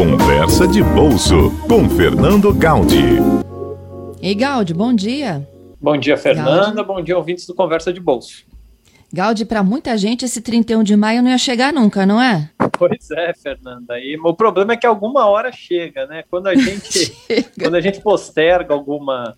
Conversa de Bolso com Fernando Gaudi. Ei, Gaudi, bom dia. Bom dia, Fernanda. Gaudi. Bom dia, ouvintes do Conversa de Bolso. Gaudi, para muita gente esse 31 de maio não ia chegar nunca, não é? Pois é, Fernanda. E o problema é que alguma hora chega, né? Quando a gente, quando a gente posterga alguma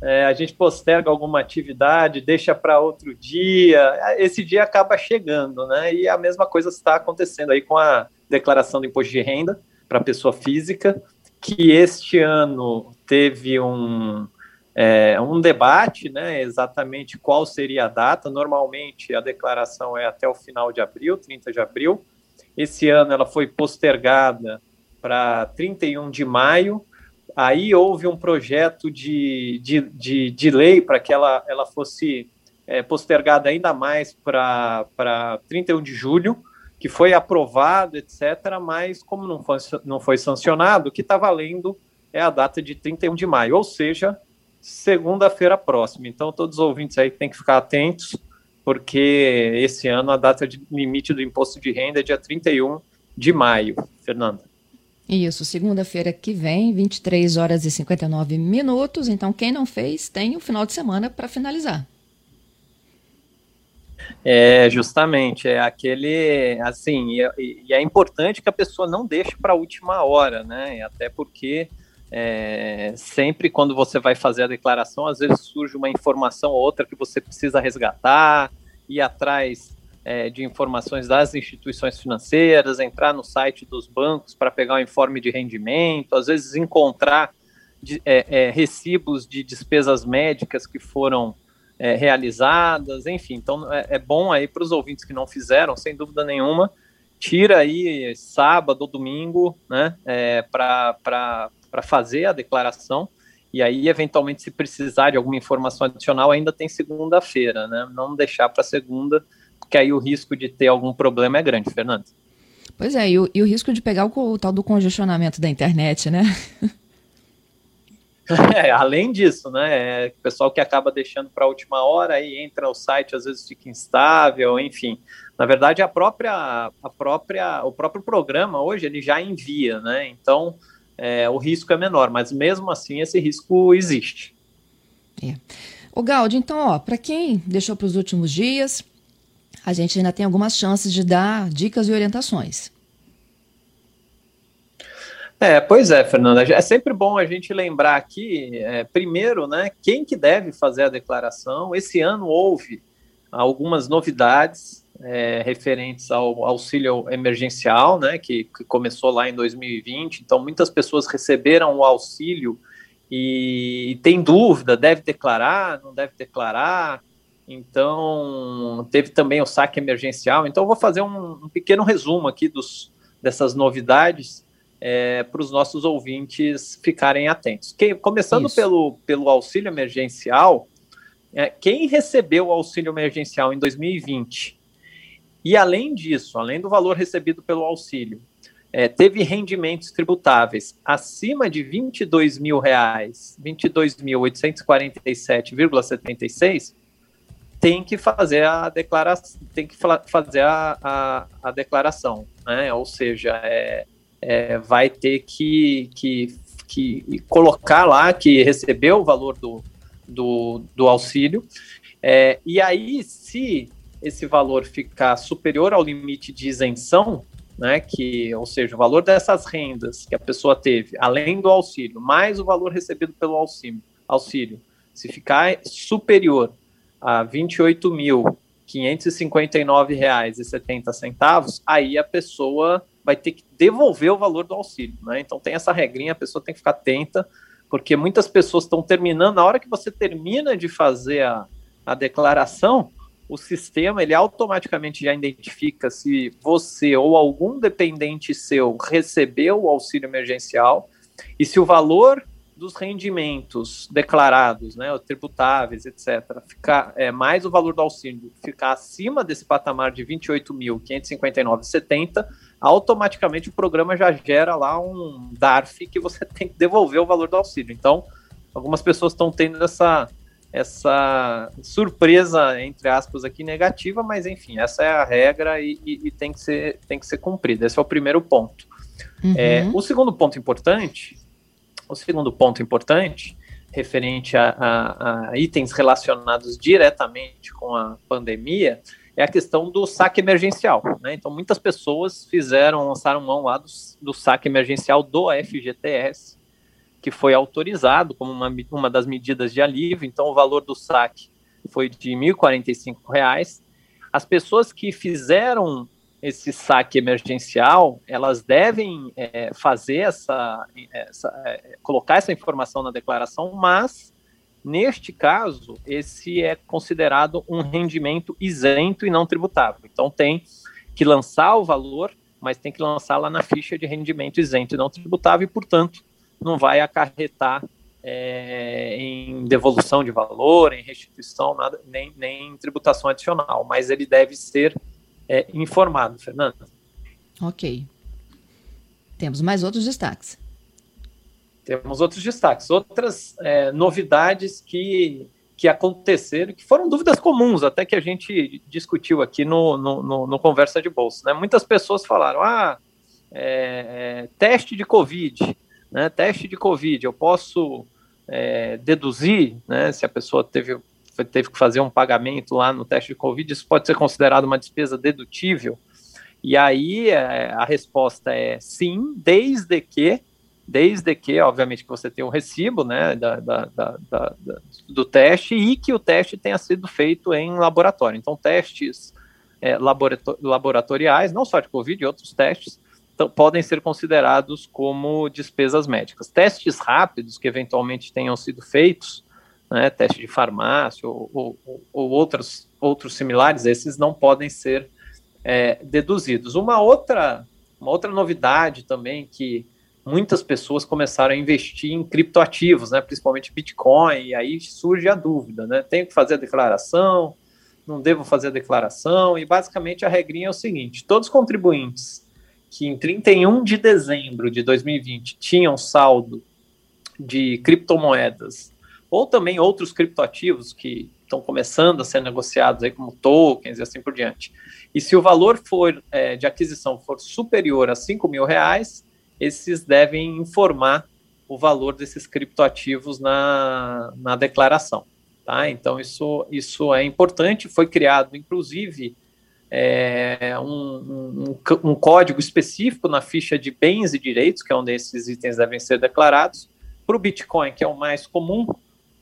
é, a gente posterga alguma atividade, deixa para outro dia, esse dia acaba chegando, né? E a mesma coisa está acontecendo aí com a declaração do imposto de renda para pessoa física, que este ano teve um, é, um debate, né? Exatamente qual seria a data. Normalmente a declaração é até o final de abril, 30 de abril. Esse ano ela foi postergada para 31 de maio Aí houve um projeto de, de, de, de lei para que ela, ela fosse é, postergada ainda mais para 31 de julho, que foi aprovado, etc., mas como não foi, não foi sancionado, o que está valendo é a data de 31 de maio, ou seja, segunda-feira próxima. Então, todos os ouvintes aí têm que ficar atentos, porque esse ano a data de limite do imposto de renda é dia 31 de maio. Fernanda. Isso, segunda-feira que vem, 23 horas e 59 minutos. Então, quem não fez, tem o final de semana para finalizar. É, justamente, é aquele, assim, e, e, é importante que a pessoa não deixe para a última hora, né? Até porque é, sempre quando você vai fazer a declaração, às vezes surge uma informação ou outra que você precisa resgatar, ir atrás é, de informações das instituições financeiras, entrar no site dos bancos para pegar o informe de rendimento, às vezes encontrar de, é, é, recibos de despesas médicas que foram é, realizadas, enfim. Então é, é bom aí para os ouvintes que não fizeram, sem dúvida nenhuma, tira aí sábado ou domingo, né, é, para fazer a declaração. E aí, eventualmente, se precisar de alguma informação adicional, ainda tem segunda-feira, né? Não deixar para segunda, que aí o risco de ter algum problema é grande, Fernando. Pois é, e o, e o risco de pegar o, o, tal do congestionamento da internet, né? É, além disso, né? É, pessoal que acaba deixando para a última hora aí entra no site, às vezes fica instável, enfim. Na verdade, a própria, a própria, o próprio programa hoje ele já envia, né? Então é, o risco é menor, mas mesmo assim esse risco existe. É. O Gaudi, então, ó, para quem deixou para os últimos dias, a gente ainda tem algumas chances de dar dicas e orientações. É, pois é, Fernanda. É sempre bom a gente lembrar aqui, é, primeiro, né, quem que deve fazer a declaração. Esse ano houve algumas novidades é, referentes ao auxílio emergencial, né, que, que, começou lá em 2020. Então, muitas pessoas receberam o auxílio e, e tem dúvida, deve declarar, não deve declarar. Então, teve também o saque emergencial. Então, eu vou fazer um, um pequeno resumo aqui dos, dessas novidades é, para os nossos ouvintes ficarem atentos. Que, começando pelo, pelo auxílio emergencial, é, quem recebeu o auxílio emergencial em 2020 e, além disso, além do valor recebido pelo auxílio, é, teve rendimentos tributáveis acima de 22 mil reais, 22.847,76, tem que fazer a declaração, tem que fazer a, a, a declaração, né? Ou seja, é, é, vai ter que, que, que colocar lá que recebeu o valor do, do, do auxílio. É, e aí, se esse valor ficar superior ao limite de isenção, né, que, ou seja, o valor dessas rendas que a pessoa teve, além do auxílio, mais o valor recebido pelo auxílio, auxílio se ficar superior a R$ 28.559,70, aí a pessoa vai ter que devolver o valor do auxílio. Né? Então tem essa regrinha, a pessoa tem que ficar atenta, porque muitas pessoas estão terminando, na hora que você termina de fazer a, a declaração, o sistema ele automaticamente já identifica se você ou algum dependente seu recebeu o auxílio emergencial e se o valor dos rendimentos declarados, né, tributáveis, etc., ficar é, mais o valor do auxílio ficar acima desse patamar de 28.559,70, automaticamente o programa já gera lá um DARF que você tem que devolver o valor do auxílio. Então, algumas pessoas estão tendo essa essa surpresa entre aspas aqui negativa, mas enfim, essa é a regra e, e, e tem que ser tem que ser cumprida. Esse é o primeiro ponto. Uhum. É, o segundo ponto importante, o segundo ponto importante, referente a, a, a itens relacionados diretamente com a pandemia, é a questão do saque emergencial. Né? Então, muitas pessoas fizeram, lançaram mão lá do, do saque emergencial do FGTS, que foi autorizado como uma, uma das medidas de alívio. Então, o valor do saque foi de R$ 1.045. As pessoas que fizeram esse saque emergencial, elas devem é, fazer essa, essa é, colocar essa informação na declaração, mas Neste caso, esse é considerado um rendimento isento e não tributável. Então, tem que lançar o valor, mas tem que lançar lá na ficha de rendimento isento e não tributável, e, portanto, não vai acarretar é, em devolução de valor, em restituição, nada, nem, nem em tributação adicional, mas ele deve ser é, informado, Fernanda. Ok. Temos mais outros destaques. Temos outros destaques, outras é, novidades que, que aconteceram, que foram dúvidas comuns, até que a gente discutiu aqui no, no, no, no Conversa de Bolsa. Né? Muitas pessoas falaram: ah, é, é, teste de Covid, né? teste de Covid, eu posso é, deduzir né, se a pessoa teve, teve que fazer um pagamento lá no teste de Covid, isso pode ser considerado uma despesa dedutível. E aí é, a resposta é sim, desde que desde que, obviamente, que você tenha um recibo né, da, da, da, do teste e que o teste tenha sido feito em laboratório. Então, testes é, laboratoriais, não só de Covid, outros testes, podem ser considerados como despesas médicas. Testes rápidos que eventualmente tenham sido feitos, né, teste de farmácia ou, ou, ou outros, outros similares, esses não podem ser é, deduzidos. Uma outra, uma outra novidade também que muitas pessoas começaram a investir em criptoativos, né, principalmente Bitcoin, e aí surge a dúvida, né, tenho que fazer a declaração, não devo fazer a declaração, e basicamente a regrinha é o seguinte, todos os contribuintes que em 31 de dezembro de 2020 tinham saldo de criptomoedas, ou também outros criptoativos que estão começando a ser negociados aí como tokens e assim por diante, e se o valor for é, de aquisição for superior a 5 mil reais, esses devem informar o valor desses criptoativos na, na declaração. Tá? Então, isso, isso é importante. Foi criado, inclusive, é, um, um, um, código específico na ficha de bens e direitos, que é onde esses itens devem ser declarados. Para o Bitcoin, que é o mais comum,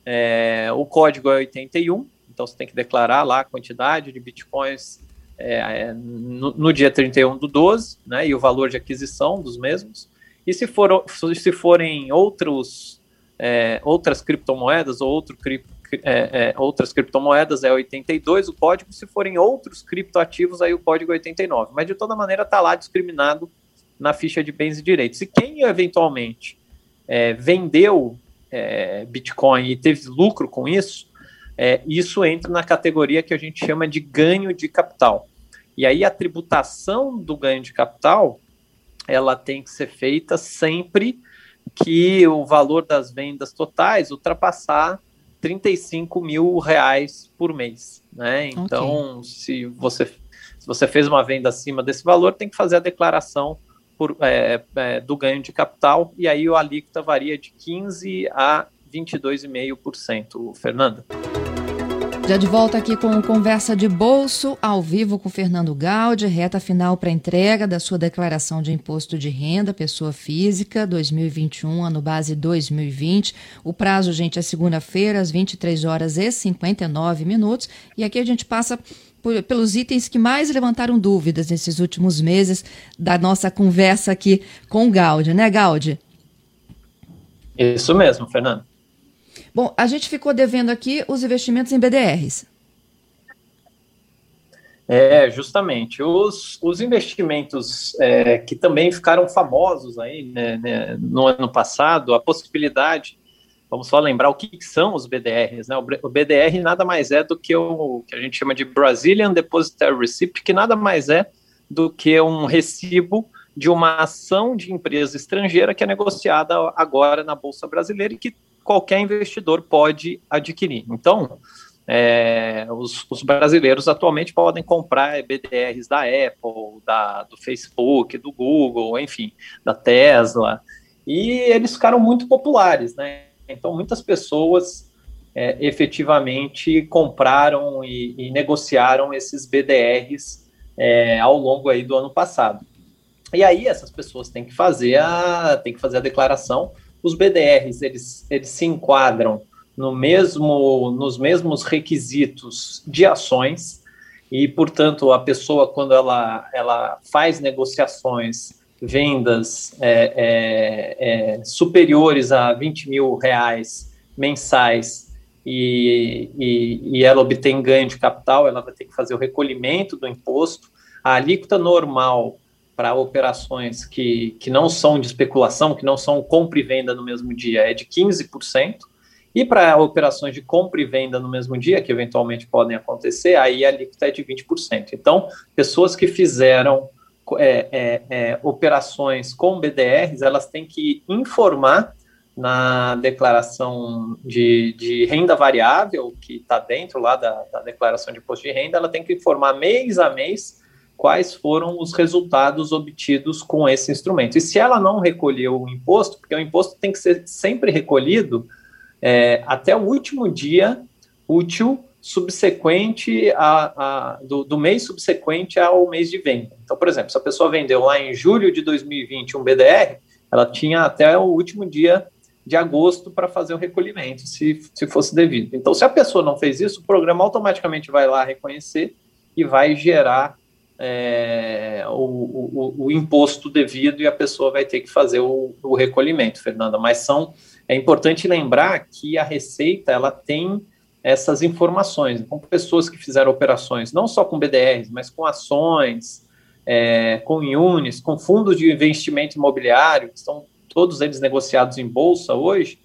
é, o código é 81, então você tem que declarar lá a quantidade de Bitcoins é, é, no, no, dia 31 do 12, né, e o valor de aquisição dos mesmos. E se, for, se forem outros, é, outras criptomoedas ou outro é, é, outras criptomoedas é 82 o código, se forem outros criptoativos, aí o código é 89. Mas de toda maneira está lá discriminado na ficha de bens e direitos. E quem eventualmente é, vendeu é, Bitcoin e teve lucro com isso, é, isso entra na categoria que a gente chama de ganho de capital. E aí a tributação do ganho de capital, ela tem que ser feita sempre que o valor das vendas totais ultrapassar 35 mil reais por mês, né? Então, okay. se você se você fez uma venda acima desse valor, tem que fazer a declaração por, é, é, do ganho de capital e aí o alíquota varia de 15 a 22,5%, Fernanda. Já de volta aqui com Conversa de Bolso, ao vivo com Fernando Gaudi, reta final para entrega da sua declaração de imposto de renda, pessoa física, 2021, ano base 2020. O prazo, gente, é segunda-feira, às 23 horas e 59 minutos. E aqui a gente passa pelos itens que mais levantaram dúvidas nesses últimos meses da nossa conversa aqui com o Gaudi, né, Gaudi? Isso mesmo, Fernando. Bom, a gente ficou devendo aqui os investimentos em BDRs. É, justamente. Os, os investimentos é, que também ficaram famosos aí né, né, no ano passado, a possibilidade, vamos só lembrar o que são os BDRs, né? O BDR nada mais é do que o que a gente chama de Brazilian Depositary Receipt, que nada mais é do que um recibo de uma ação de empresa estrangeira que é negociada agora na Bolsa Brasileira e que qualquer investidor pode adquirir. Então, é, os, os, brasileiros atualmente podem comprar BDRs da Apple, da, do Facebook, do Google, enfim, da Tesla, e eles ficaram muito populares, né? Então, muitas pessoas é, efetivamente compraram e, e, negociaram esses BDRs é, ao longo aí do ano passado. E aí essas pessoas têm que fazer a, têm que fazer a declaração. Os BDRs eles, eles se enquadram no mesmo, nos mesmos requisitos de ações, e, portanto, a pessoa, quando ela, ela faz negociações, vendas é, é, é, superiores a 20 mil reais mensais e, e, e ela obtém ganho de capital, ela vai ter que fazer o recolhimento do imposto. A alíquota normal para operações que, que não são de especulação, que não são compra e venda no mesmo dia, é de 15%. E para operações de compra e venda no mesmo dia, que eventualmente podem acontecer, aí a alíquota é de 20%. Então, pessoas que fizeram é, é, é, operações com BDRs, elas têm que informar na declaração de, de renda variável, que está dentro lá da, da declaração de imposto de renda, ela tem que informar mês a mês quais foram os resultados obtidos com esse instrumento. E se ela não recolheu o imposto, porque o imposto tem que ser sempre recolhido é, até o último dia útil subsequente a, a do, do, mês subsequente ao mês de venda. Então, por exemplo, se a pessoa vendeu lá em julho de 2020 um BDR, ela tinha até o último dia de agosto para fazer o recolhimento, se, se fosse devido. Então, se a pessoa não fez isso, o programa automaticamente vai lá reconhecer e vai gerar é, o, o, o, imposto devido e a pessoa vai ter que fazer o, o recolhimento, Fernanda. Mas são é importante lembrar que a Receita ela tem essas informações. Então, pessoas que fizeram operações não só com BDRs, mas com ações, é, com IUNES, com fundos de investimento imobiliário, que estão todos eles negociados em bolsa hoje,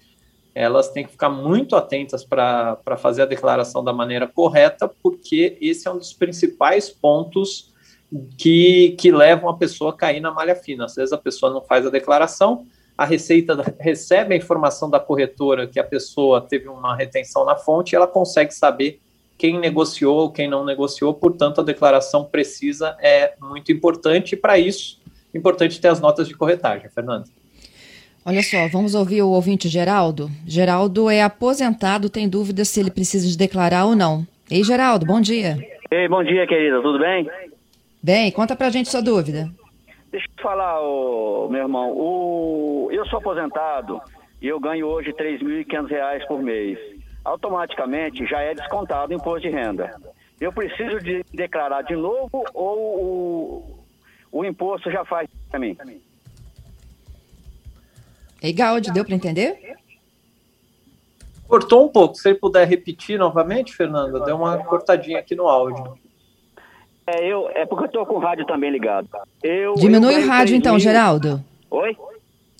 elas têm que ficar muito atentas para fazer a declaração da maneira correta, porque esse é um dos principais pontos que, que levam a pessoa a cair na malha fina. Às vezes a pessoa não faz a declaração, a Receita recebe a informação da corretora que a pessoa teve uma retenção na fonte e ela consegue saber quem negociou, quem não negociou, portanto, a declaração precisa é muito importante, e para isso, importante ter as notas de corretagem, Fernando. Olha só, vamos ouvir o ouvinte Geraldo. Geraldo é aposentado, tem dúvida se ele precisa de declarar ou não. Ei, Geraldo, bom dia. Ei, bom dia, querida, tudo bem? Bem, conta pra gente sua dúvida. Deixa eu falar, ô, meu irmão. O, eu sou aposentado e eu ganho hoje R$ 3.500 por mês. Automaticamente já é descontado o imposto de renda. Eu preciso de declarar de novo ou o, o imposto já faz para mim? Ei, Gaud, deu para entender? Cortou um pouco. Se ele puder repetir novamente, Fernanda, deu uma cortadinha aqui no áudio. É, eu, é porque eu tô com o rádio também ligado. Eu, Diminui eu o rádio então, mil... Geraldo. Oi?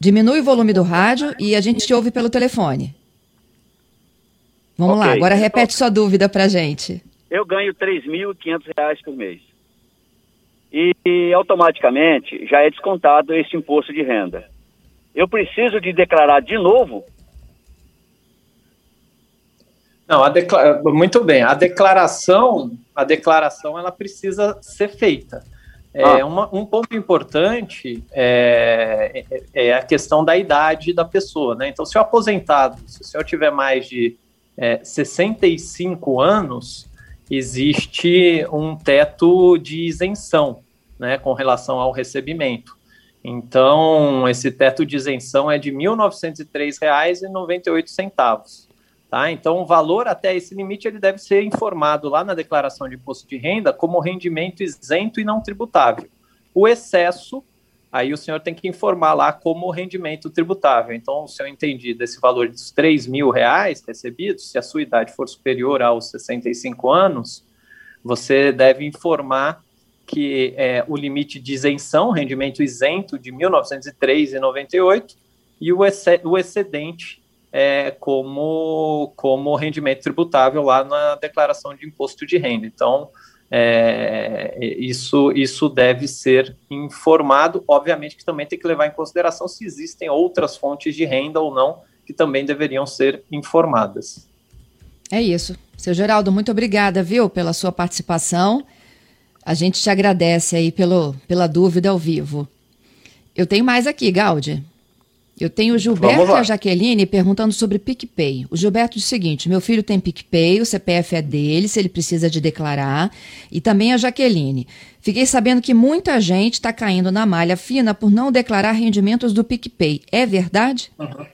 Diminui o volume do rádio e a gente te ouve pelo telefone. Vamos okay. lá, agora repete sua dúvida pra gente. Eu ganho R$ 3.500 por mês. E, e automaticamente já é descontado esse imposto de renda. Eu preciso de declarar de novo não, a muito bem. A declaração, a declaração, ela precisa ser feita. É, ah. uma, um ponto importante é, é, é, a questão da idade da pessoa, né? Então, se o aposentado, se o senhor tiver mais de é, 65 anos, existe um teto de isenção, né, com relação ao recebimento. Então, esse teto de isenção é de R$ 1.903,98. Tá? Então, o valor até esse limite ele deve ser informado lá na declaração de imposto de renda como rendimento isento e não tributável. O excesso, aí o senhor tem que informar lá como rendimento tributável. Então, se eu entendi desse valor dos 3 mil reais recebidos, se a sua idade for superior aos 65 anos, você deve informar que é, o limite de isenção, rendimento isento de R$ 1.903,98, e o, excedente é, como, como rendimento tributável lá na declaração de imposto de renda. Então, é, isso, isso deve ser informado. Obviamente que também tem que levar em consideração se existem outras fontes de renda ou não que também deveriam ser informadas. É isso. Seu Geraldo, muito obrigada, viu, pela sua participação. A gente te agradece aí pelo, pela dúvida ao vivo. Eu tenho mais aqui, Gaudi. Eu tenho o Gilberto e a Jaqueline perguntando sobre PicPay. O Gilberto diz o seguinte: meu filho tem PicPay, o CPF é dele, se ele precisa de declarar. E também a Jaqueline. Fiquei sabendo que muita gente está caindo na malha fina por não declarar rendimentos do PicPay. É verdade? Uhum.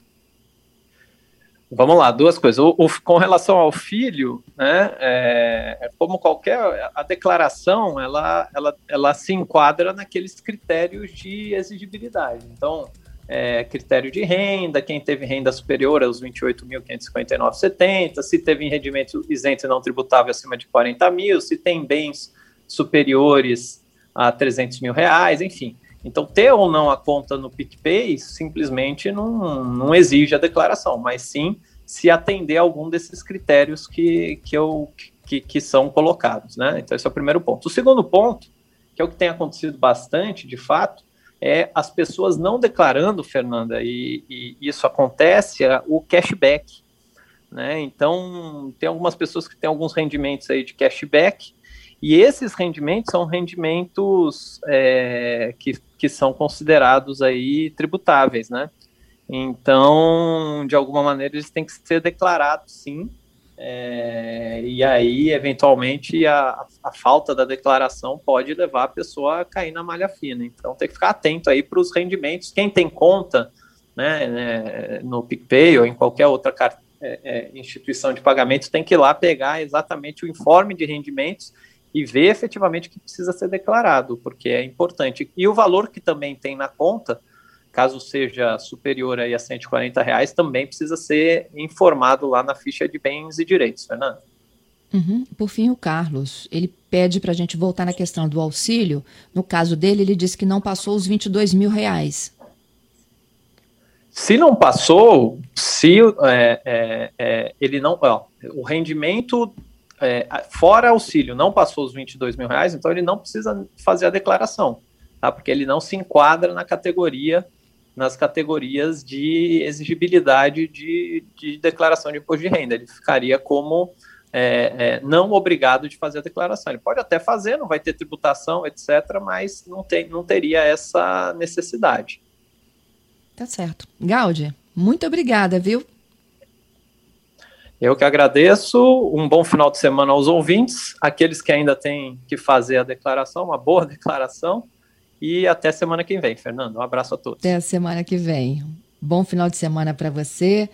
Vamos lá, duas coisas. O, o, com relação ao filho, né, é, é, como qualquer a declaração, ela, ela, ela se enquadra naqueles critérios de exigibilidade. Então, é, critério de renda, quem teve renda superior aos 28.559,70, se teve rendimento isento e não tributável acima de 40 mil, se tem bens superiores a 300 mil reais, enfim. Então, ter ou não a conta no PicPay simplesmente não, não exige a declaração, mas sim se atender a algum desses critérios que, que, eu, que, que são colocados, né? Então, esse é o primeiro ponto. O segundo ponto, que é o que tem acontecido bastante, de fato, é as pessoas não declarando, Fernanda, e, e isso acontece, é o cashback. Né? Então, tem algumas pessoas que têm alguns rendimentos aí de cashback, e esses rendimentos são rendimentos é, que, que são considerados aí tributáveis, né? Então, de alguma maneira, eles têm que ser declarados, sim, é, e aí, eventualmente, a, a, falta da declaração pode levar a pessoa a cair na malha fina. Então, tem que ficar atento aí para os rendimentos. Quem tem conta né, né, no PicPay ou em qualquer outra é, é, instituição de pagamento tem que ir lá pegar exatamente o informe de rendimentos e ver efetivamente o que precisa ser declarado, porque é importante. E o valor que também tem na conta caso seja superior aí a 140 reais, também precisa ser informado lá na ficha de bens e direitos, Fernando. Uhum. Por fim, o Carlos, ele pede para a gente voltar na questão do auxílio. No caso dele, ele disse que não passou os 22 mil reais. Se não passou, se é, é, é, ele não, ó, o rendimento é, fora auxílio não passou os 22 mil reais, então ele não precisa fazer a declaração, tá? Porque ele não se enquadra na categoria nas categorias de exigibilidade de, de declaração de imposto de renda. Ele ficaria como é, é, não obrigado de fazer a declaração. Ele pode até fazer, não vai ter tributação, etc., mas não, tem, não teria essa necessidade. Tá certo. Gaudi, muito obrigada, viu? Eu que agradeço. Um bom final de semana aos ouvintes, aqueles que ainda têm que fazer a declaração, uma boa declaração. E até semana que vem, Fernando. Um abraço a todos. Até a semana que vem. Bom final de semana para você.